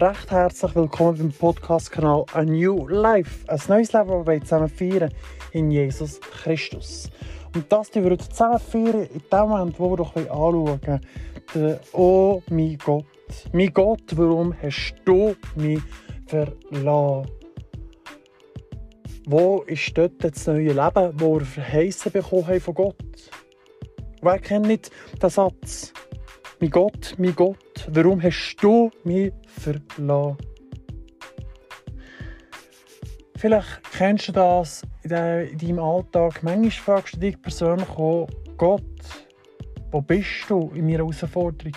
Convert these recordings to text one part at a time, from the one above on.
recht herzlich willkommen beim Podcast-Kanal A New Life. Ein neues Leben, das wir zusammen feiern in Jesus Christus. Und das die wir heute zusammen feiern in dem Moment, wo wir doch anschauen wollen. Oh mein Gott, mein Gott, warum hast du mich verlassen? Wo ist dort das neue Leben, das wir verheißen bekommen haben von Gott? Wer kennt nicht den Satz? Mein Gott, mein Gott, warum hast du mich verlassen? Vielleicht kennst du das in deinem Alltag. Manchmal fragst du dich persönlich auch, Gott, wo bist du in meiner Herausforderung?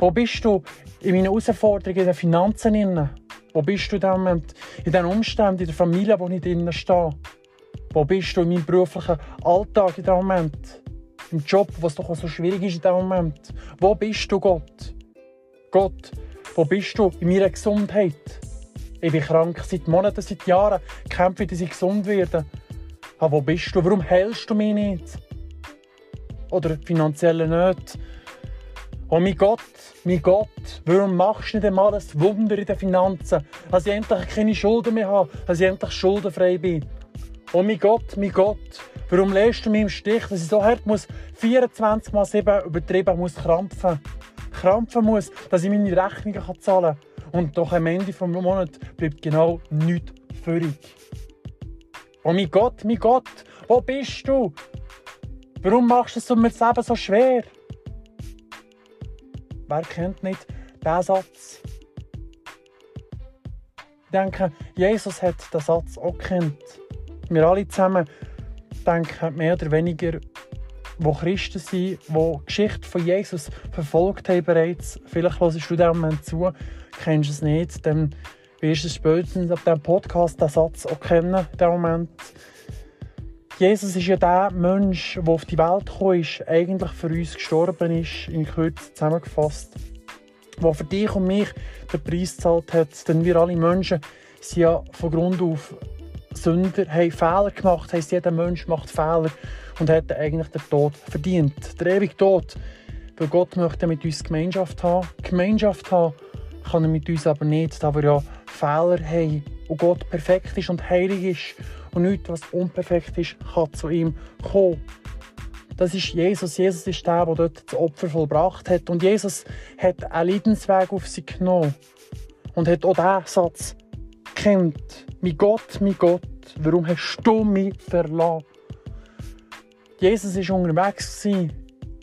Wo bist du in meiner Herausforderung in den Finanzen? Wo bist du in, in den Umständen, in der Familie, wo ich drinnen stehe? Wo bist du in meinem beruflichen Alltag in diesem Moment? Im Job, was doch so schwierig ist in diesem Moment? Wo bist du, Gott? Gott, wo bist du in meiner Gesundheit? Ich bin krank seit Monaten, seit Jahren, kämpfe, dass ich gesund werde. Aber wo bist du? Warum hältst du mich nicht? Oder finanzielle Nöte. Oh mein Gott, mein Gott, warum machst du nicht einmal ein Wunder in den Finanzen? Dass ich endlich keine Schulden mehr habe, dass ich endlich schuldenfrei bin. Oh mein Gott, mein Gott, warum lässt du mich im Stich, dass ich so hart muss 24 mal 7 übertrieben muss krampfen? Krampfen muss, dass ich meine Rechnungen zahlen kann. Und doch am Ende des Monats bleibt genau nichts völlig. Oh mein Gott, mein Gott, wo bist du? Warum machst du es mir das so schwer? Wer kennt nicht diesen Satz? Ich denke, Jesus hat den Satz auch kennt. Wir alle zusammen denken mehr oder weniger, wo Christen sind, die die Geschichte von Jesus verfolgt haben bereits. Vielleicht hörst du dem Moment zu, kennst es nicht, dann wirst du spätestens ab diesem Podcast den Satz auch kennen, in Moment. Jesus ist ja der Mensch, der auf die Welt gekommen ist, eigentlich für uns gestorben ist, in Kürze zusammengefasst. Der für dich und mich den Preis gezahlt hat. Denn wir alle Menschen sind ja von Grund auf Sünder, haben Fehler gemacht. Heißt, jeder Mensch macht Fehler und hat eigentlich den Tod verdient. Der ewige Tod. Weil Gott möchte mit uns Gemeinschaft haben. Gemeinschaft haben kann er mit uns aber nicht, da wir ja Fehler haben und Gott perfekt ist und heilig ist und nichts, was unperfekt ist, kann zu ihm kommen. Das ist Jesus. Jesus ist der, der dort das Opfer vollbracht hat. Und Jesus hat einen Leidensweg auf sich genommen. Und hat auch diesen Satz kennt. Mein Gott, mein Gott, warum hast du mich verlassen? Jesus war unterwegs,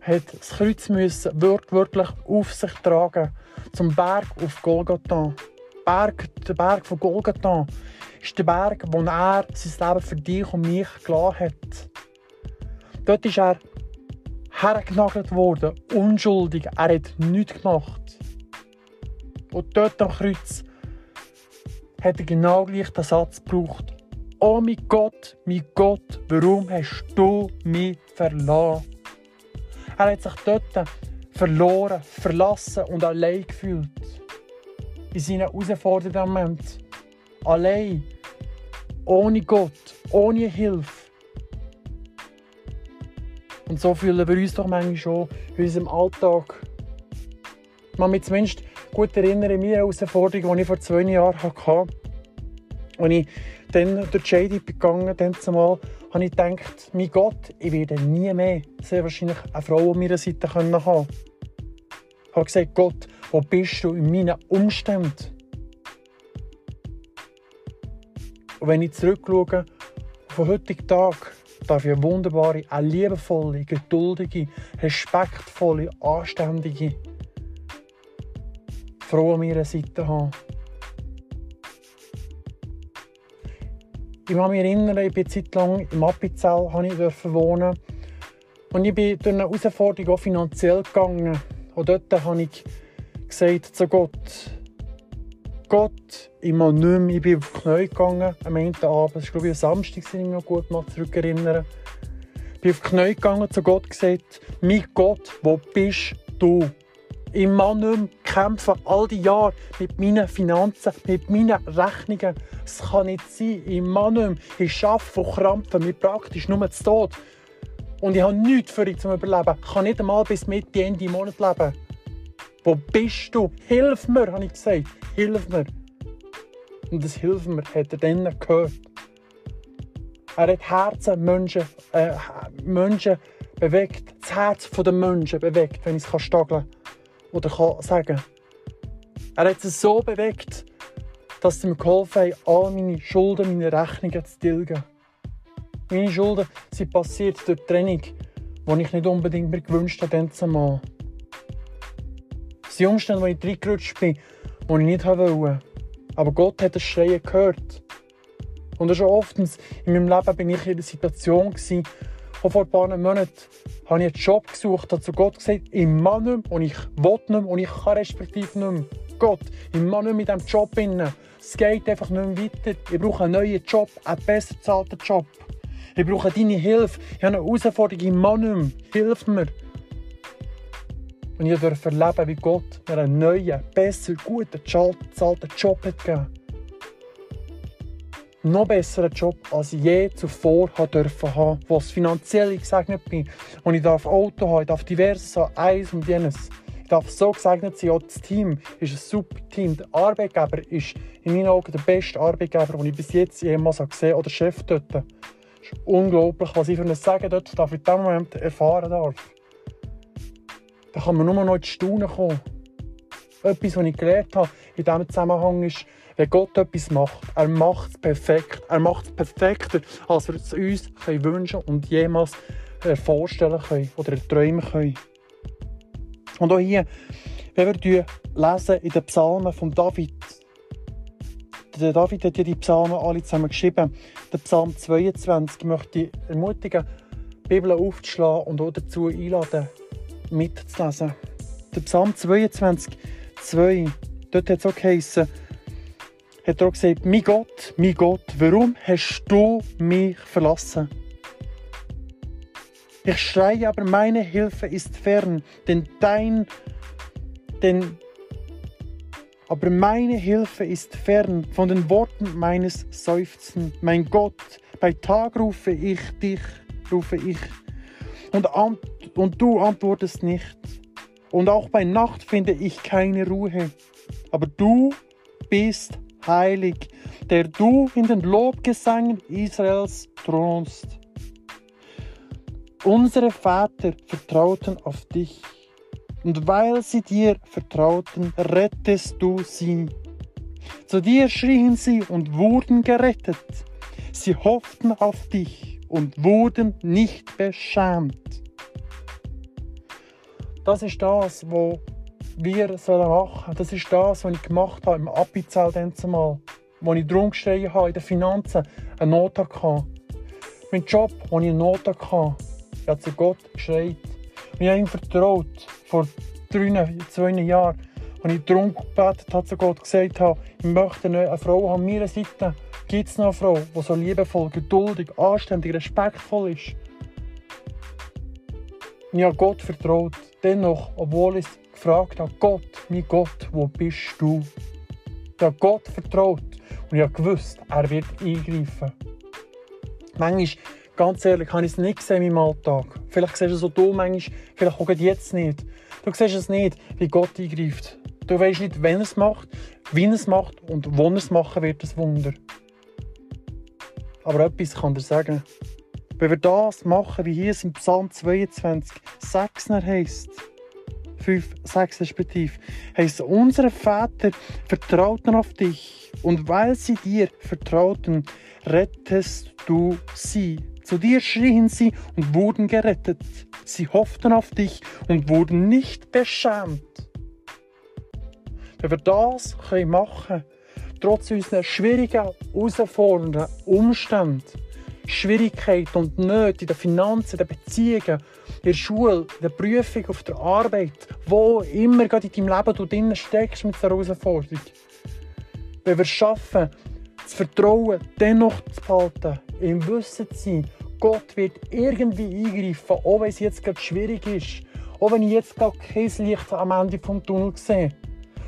hat das Kreuz müssen wirklich auf sich tragen zum Berg auf Golgatha. Berg, der Berg von Golgatha ist der Berg, wo er sein Leben für dich und mich gelassen hat. Dort ist er hergenagelt worden, unschuldig. Er hat nichts gemacht. Und dort am Kreuz hat er genau gleich den Satz gebraucht. Oh mein Gott, mein Gott, warum hast du mich verlassen? Er hat sich dort verloren, verlassen und allein gefühlt. In seinen herausfordernden Momenten. Allein. Ohne Gott, ohne Hilfe. Und so fühlen wir uns doch manchmal schon in unserem Alltag. Kann mich zumindest gut erinnern an meine Herausforderung, die ich vor zwei Jahren hatte. Als ich dann durch die Shady gegangen bin, habe ich gedacht, mein Gott, ich werde nie mehr sehr wahrscheinlich eine Frau an meiner Seite haben können. Ich habe gesagt, Gott, wo bist du in meinen Umständen? Und wenn ich zurückschaue auf den heutigen Tag, darf ich eine wunderbare, eine liebevolle, geduldige, respektvolle, anständige Frau an meiner Seite haben. Ich kann mich erinnern, ich bin Zeit lang im Appenzell wohnen und ich bin durch eine Herausforderung auch finanziell gegangen. Und dort habe ich gesagt zu Gott, Gott, ich mag nicht mehr, ich bin auf die Knie gegangen am Ende Abend, das war glaube ich ein Samstag, wenn ich mich noch gut mal zurückerinnere. Ich bin auf die Knie gegangen, zu Gott gesagt, mein Gott, wo bist du? Mag nicht mehr kämpfen, all die Jahre mit meinen Finanzen, mit meinen Rechnungen. Es kann nicht sein, mag nicht mehr. Ich arbeite von Krampfen, mir praktisch nur zu Tod. Und ich habe nichts für ihn zum Überleben. Ich kann nicht einmal bis Mitte Ende Monat leben. Wo bist du? Hilf mir, habe ich gesagt. Hilf mir. Und das Hilf mir hat er dann gehört. Er hat Herzen Menschen, äh, Menschen bewegt, das Herz der Menschen bewegt, wenn ich es stageln kann oder kann Er hat es so bewegt, dass sie mir geholfen haben, all meine Schulden, meine Rechnungen zu tilgen. Meine Schulden sind passiert durch die Trennung, die ich nicht unbedingt mehr gewünscht habe, zumal. Es sind Umstände, wo ich reingerutscht bin, die ich nicht wollte. Aber Gott hat das Schreien gehört. Und schon oft in meinem Leben bin ich in einer Situation, vor ein paar Monaten habe ich einen Job gesucht, habe zu Gott gesagt, ich mache nicht mehr und ich will nicht mehr und ich kann respektive nicht mehr. Gott, ich mache nicht in diesem Job. Es geht einfach nicht mehr weiter. Ich brauche einen neuen Job, einen besser bezahlten Job. Ich brauche deine Hilfe. Ich habe eine Herausforderung, ich mache nicht mehr. Hilf mir. Und ich durfte erleben, wie Gott mir einen neuen, besser, guten, bezahlten Job hat gegeben noch besseren Job als je zuvor dürfen haben, wo es finanziell gesegnet bin. Und ich darf Auto haben, ich darf diverses eins und jenes. Ich darf so gesegnet sein, auch das Team ist ein super Team. Der Arbeitgeber ist in meinen Augen der beste Arbeitgeber, den ich bis jetzt jemals gesehen habe, oder Chef dort. Es ist unglaublich, was ich für ein Sagen dort darf, in diesem Moment erfahren darf. Da kann man nur noch ins Staunen kommen. Etwas, was ich gelernt habe in diesem Zusammenhang ist, wenn Gott etwas macht, er macht es perfekt. Er macht es perfekter, als wir es uns können wünschen und jemals äh, vorstellen können oder träumen können. Und auch hier, wenn wir lesen in den Psalmen von David, der David hat ja die Psalmen alle zusammen geschrieben. Der Psalm 22 möchte ich ermutigen, die Bibel aufzuschlagen und auch dazu einladen, mitzulesen. Der Psalm 22, 2, dort hat es auch geheißen, hat er auch gesagt, mein Gott, mein Gott, warum hast du mich verlassen? Ich schreie, aber meine Hilfe ist fern, denn dein, denn, aber meine Hilfe ist fern von den Worten meines Seufzen. Mein Gott, bei Tag rufe ich dich, rufe ich, und, und du antwortest nicht. Und auch bei Nacht finde ich keine Ruhe. Aber du bist heilig, der du in den Lobgesängen Israels thronst. Unsere Väter vertrauten auf dich, und weil sie dir vertrauten, rettest du sie. Zu dir schrien sie und wurden gerettet. Sie hofften auf dich und wurden nicht beschämt. Das ist das, was wir machen sollen. Das ist das, was ich gemacht habe im Appizell zumal, wo ich drum gestanden habe, in den Finanzen eine Not hatte. Mein Job, wo ich eine Not hatte, ich habe zu Gott geschreit. Ich habe ihm vertraut, vor drei, zwei Jahren, als ich darum gebetet habe, zu Gott gesagt habe, ich möchte eine Frau an meiner Seite. Gibt es noch eine Frau, die so liebevoll, geduldig, anständig, respektvoll ist? Ich habe Gott vertraut. Dennoch, obwohl ich gefragt habe, Gott, mein Gott, wo bist du? Ich habe Gott vertraut und ich habe gewusst, er wird eingreifen. Manchmal, ganz ehrlich, habe ich es nicht gesehen in meinem Alltag. Vielleicht siehst du es so du manchmal, vielleicht auch jetzt nicht. Du siehst es nicht, wie Gott eingreift. Du weißt nicht, wenn er es macht, wie er es macht und wo er es machen wird, das Wunder. Aber etwas kann er sagen. Wenn wir das machen, wie hier es im Psalm 22, 6 heißt, 5, 6 respektive, heißt unsere Väter vertrauten auf dich und weil sie dir vertrauten, rettest du sie. Zu dir schrien sie und wurden gerettet. Sie hofften auf dich und wurden nicht beschämt. Wenn wir das machen können, trotz unserer schwierigen, herausfordernden Umstände, Schwierigkeiten und Nöte in den Finanzen, in den Beziehungen, in der Schule, in der Prüfung, auf der Arbeit, wo immer gerade in deinem Leben du drin steckst mit dieser Herausforderung. Wenn wir schaffen, das Vertrauen dennoch zu behalten, im Wissen zu sein, Gott wird irgendwie eingreifen, auch wenn es jetzt gerade schwierig ist, auch wenn ich jetzt gerade kein Licht am Ende des Tunnels sehe.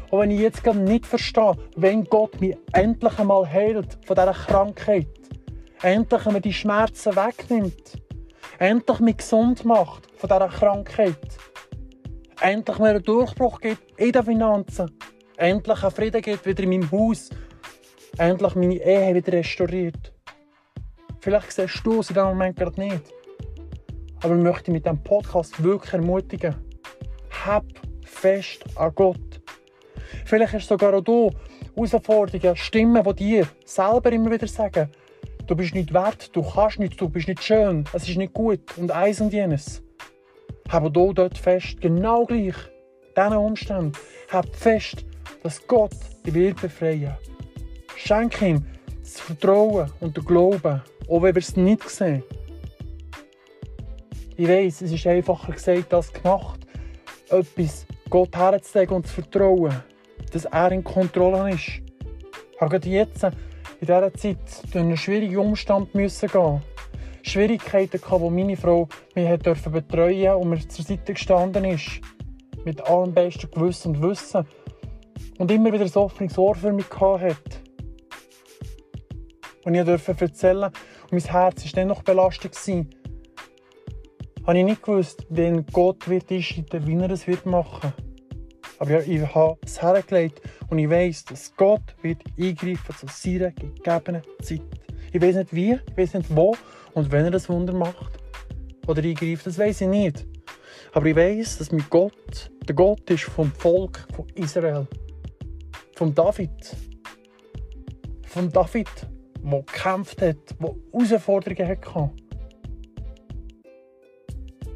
Auch wenn ich jetzt gerade nicht verstehe, wenn Gott mich endlich einmal heilt von dieser Krankheit endlich mir die Schmerzen wegnimmt, endlich mich gesund macht von dieser Krankheit, endlich mal einen Durchbruch gibt in den Finanzen, endlich einen Frieden gibt wieder in meinem Haus, endlich meine Ehe wieder restauriert. Vielleicht siehst du es in diesem Moment gerade nicht. Aber ich möchte mit diesem Podcast wirklich ermutigen. Hab fest an Gott. Vielleicht hast du sogar auch du Herausforderungen, Stimmen, die dir selber immer wieder sagen, du bist nicht wert, du kannst nicht, du bist nicht schön, es ist nicht gut und eins und jenes. Hab du dort fest, genau gleich, diesen Umständen, hab fest, dass Gott dich wird befreien. Schenk ihm das Vertrauen und den Glauben, auch wenn wir es nicht sehen. Ich weiss, es ist einfacher gesagt als gemacht, etwas Gott herzulegen und zu vertrauen, dass er in Kontrolle ist. Ich habe jetzt in dieser Zeit durch einen schwierigen Umstand müssen gehen. Schwierigkeiten gehabt, die meine Frau mich betreuen durfte und mir zur Seite gestanden ist. Mit allem besten Gewissen und Wissen. Und immer wieder ein offenes Ohr für mich hatte. Und ich durfte erzählen, und mein Herz war dann noch belastet. Gewesen. Habe ich nicht gewusst, wenn Gott wird einschreiten, wie er es wird machen Aber ich habe es hergelegt und ich weiß, dass Gott wird eingreifen zu seiner gegebenen Zeit. Ich weiß nicht wie, ich weiß nicht wo und wenn er das Wunder macht oder eingreift, das weiß ich nicht. Aber ich weiß, dass mein Gott der Gott ist vom Volk von Israel. Von David. Von David, der gekämpft hat, der Herausforderungen hatte.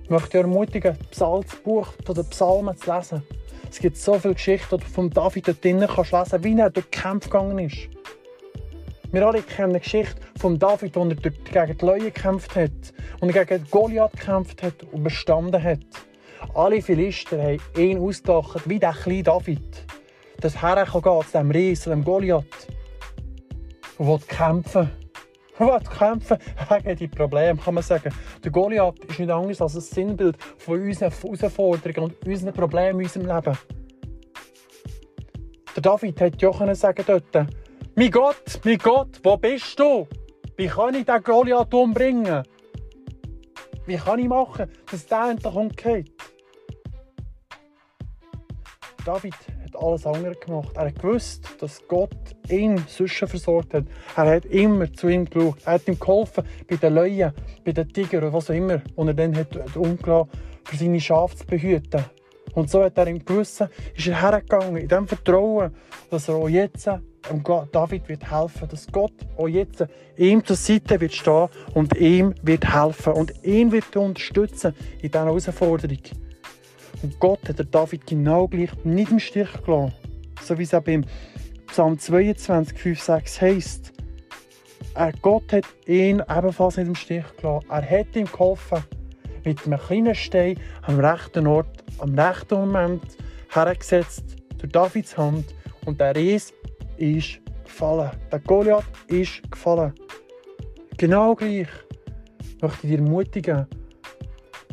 Ich möchte dich ermutigen, das Buch der Psalmen zu lesen. Es gibt so viele Geschichten, die du von David dort drinnen kannst lesen, wie er durch den Kampf gegangen ist. Wir alle kennen die Geschichte von David, wo er gegen die Leute gekämpft hat und gegen Goliath gekämpft hat und bestanden hat. Alle Philister haben ihn ausgedacht, wie der kleine David. Das Herr kann zu diesem Ries, zu dem Goliath. Und will kämpfen. Will kämpfen gegen die Probleme, kann man sagen. Der Goliath ist nicht anders als ein Sinnbild von unseren Herausforderungen und unseren Problemen in unserem Leben. Der David hätte ja können sagen dort, mein Gott, mein Gott, wo bist du? Wie kann ich den Goliath umbringen? Wie kann ich machen, dass der endlich umgeht? David hat alles andere gemacht. Er hat gewusst, dass Gott ihn sonst versorgt hat. Er hat immer zu ihm geschaut. Er hat ihm geholfen bei den Löwen, bei den Tigern oder was auch immer, und er dann hat umgelassen, für seine Schafe zu behüten. Und so hat er im Gewissen, ist er hergegangen, in dem Vertrauen, dass er auch jetzt David wird helfen, dass Gott auch jetzt ihm zur Seite wird stehen und ihm wird helfen und ihn wird unterstützen in dieser Herausforderung. Und Gott hat David genau gleich nicht im Stich gelassen. So wie es auch beim Psalm 22, 5, 6 heisst. Er, Gott hat ihn ebenfalls nicht im Stich gelassen. Er hat ihm geholfen, mit einem kleinen Stein am rechten Ort, am rechten Moment hergesetzt, durch Davids Hand. Und der Ries ist gefallen. Der Goliath ist gefallen. Genau gleich möchte ich dir ermutigen,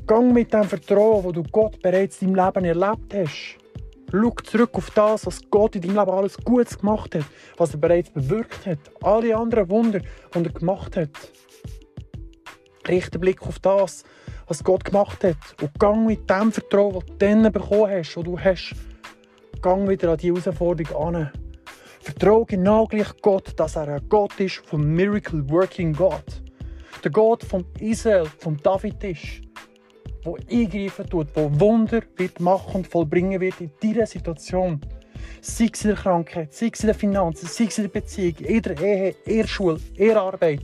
Gang mit dem Vertrauen, das du Gott bereits in deinem Leben erlebt hast. Schau zurück auf das, was Gott in deinem Leben alles Gutes gemacht hat, was er bereits bewirkt hat, alle anderen Wunder, die er gemacht hat. Richte den Blick auf das, was Gott gemacht hat und gang mit dem Vertrauen, das du dann bekommen hast, das du hast, gang wieder an die Herausforderung an. Vertraue genau gleich Gott, dass er ein Gott ist vom Miracle Working God. Der Gott von Israel, von David ist wo eingreifen tut, wo Wunder wird machen und vollbringen wird in dieser Situation. Sei es in der Krankheit, sei es in den Finanzen, sei es in der Beziehung, in der Ehe, in der Schule, in der Arbeit,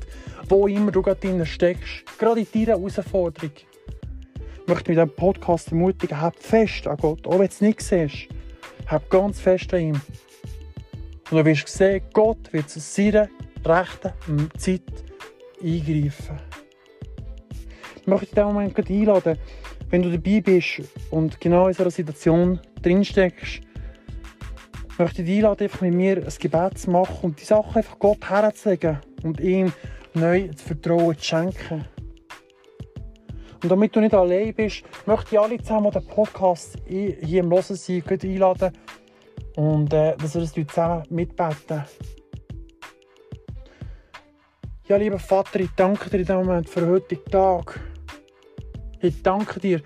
wo immer du gerade drin steckst, gerade in dieser Herausforderung. Ich möchte mit diesem Podcast ermutigen, hab fest an Gott, auch wenn du es nicht siehst, hab ganz fest an ihm. Und du wirst sehen, Gott wird zu seiner rechten Zeit eingreifen. Ich möchte dich in diesem Moment einladen, wenn du dabei bist und genau in so einer Situation drinsteckst, möchte ich dich einladen, einfach mit mir ein Gebet zu machen und die Sachen einfach Gott herzulegen und ihm neu das Vertrauen zu schenken. Und damit du nicht allein bist, möchte ich alle zusammen, die den Podcast hier im Hören sind, einladen und äh, dass wir das zusammen mitbeten. Ja, lieber Vater, ich danke dir in diesem Moment für den heutigen Tag. Ich danke dir,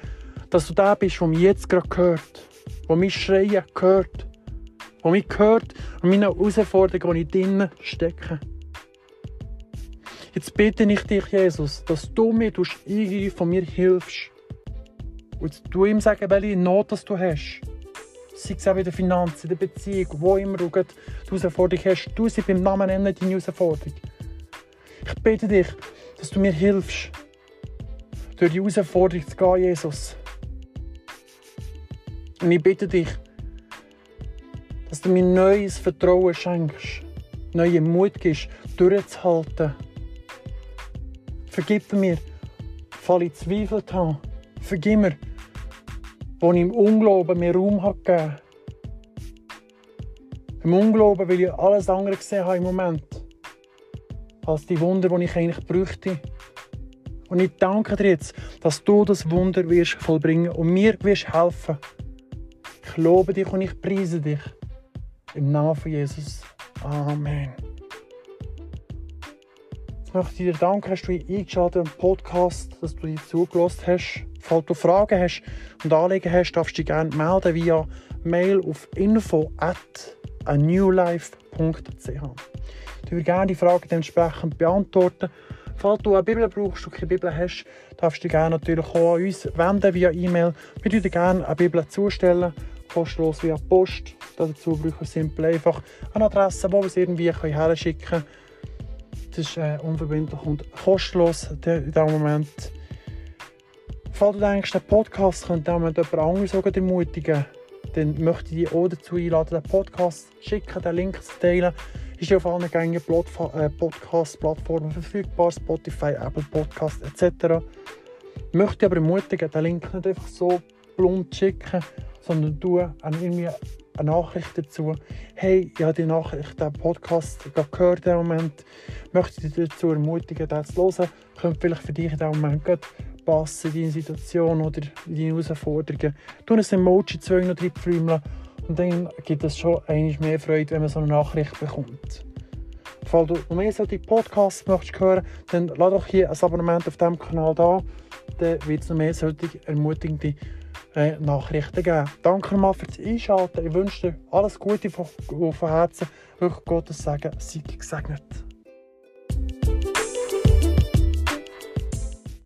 dass du der bist, der mich jetzt gerade hört, der mich schreien hört, der mich hört an meinen Herausforderungen, die ich drinnen stecke. Jetzt bitte ich dich, Jesus, dass du mir irgendwie von mir hilfst. Und du ihm sagen, welche Not dass du hast. Sei es auch in den Finanzen, in der Beziehung, wo immer du die Herausforderung hast. Du sie beim Namen nennen, deine Herausforderung. Ich bitte dich, dass du mir hilfst, durch die Herausforderung zu gehen, Jesus. Und ich bitte dich, dass du mir neues Vertrauen schenkst, neue Mut gibst, durchzuhalten. Vergib mir, fall ich Zweifel habe. Vergib mir, wo ich im Unglauben mehr Raum habe gegeben. Im Unglauben, weil ich alles andere gesehen habe im Moment. Als die Wunder, die ich eigentlich bräuchte. Und ich danke dir jetzt, dass du das Wunder wirst vollbringen und mir wirst helfen. Ich lobe dich und ich preise dich. Im Namen von Jesus. Amen. Jetzt möchte ich dir danken, dass du eingeschaltet im Podcast, dass du dich zugelassen hast. Falls du Fragen hast und Anliegen hast, darfst du dich gerne melden via Mail auf info at anewlife.ch. Ich würde gerne die Fragen entsprechend beantworten. Falls du eine Bibel brauchst und keine Bibel hast, darfst du gerne natürlich auch an uns wenden via E-Mail. Wir würden gerne eine Bibel zustellen, kostenlos via Post. Dazu brauchen wir simpel einfach eine Adresse, wo wir es irgendwie herschicken können. Das ist äh, unverbindlich und kostenlos in diesem Moment. Falls du denkst, der Podcast könnte auch jemand anderes ermutigen, dann möchte ich dich auch dazu einladen, den Podcast zu schicken, den Link zu teilen. Ist auf allen gängigen äh, Podcast-Plattformen verfügbar, Spotify, Apple Podcast etc. Ich möchte aber ermutigen, den Link nicht einfach so plump schicken, sondern du irgendwie eine Nachricht dazu. Hey, ich habe die Nachricht, den Podcast gehört dem Moment. Möchte dich dazu ermutigen, den zu hören. Könnte vielleicht für dich in diesem Moment gut passen, in deine Situation oder in deine Herausforderungen. Du ein Emoji zwei noch drin und dann gibt es schon einmal mehr Freude, wenn man so eine Nachricht bekommt. Falls du noch mehr solche Podcasts möchtest hören, dann lass doch hier ein Abonnement auf diesem Kanal da. Dann wird es noch mehr solche ermutigende äh, Nachrichten geben. Danke mal fürs Einschalten. Ich wünsche dir alles Gute von, von Herzen. Wirklich Gottes Segen. Sei gesegnet.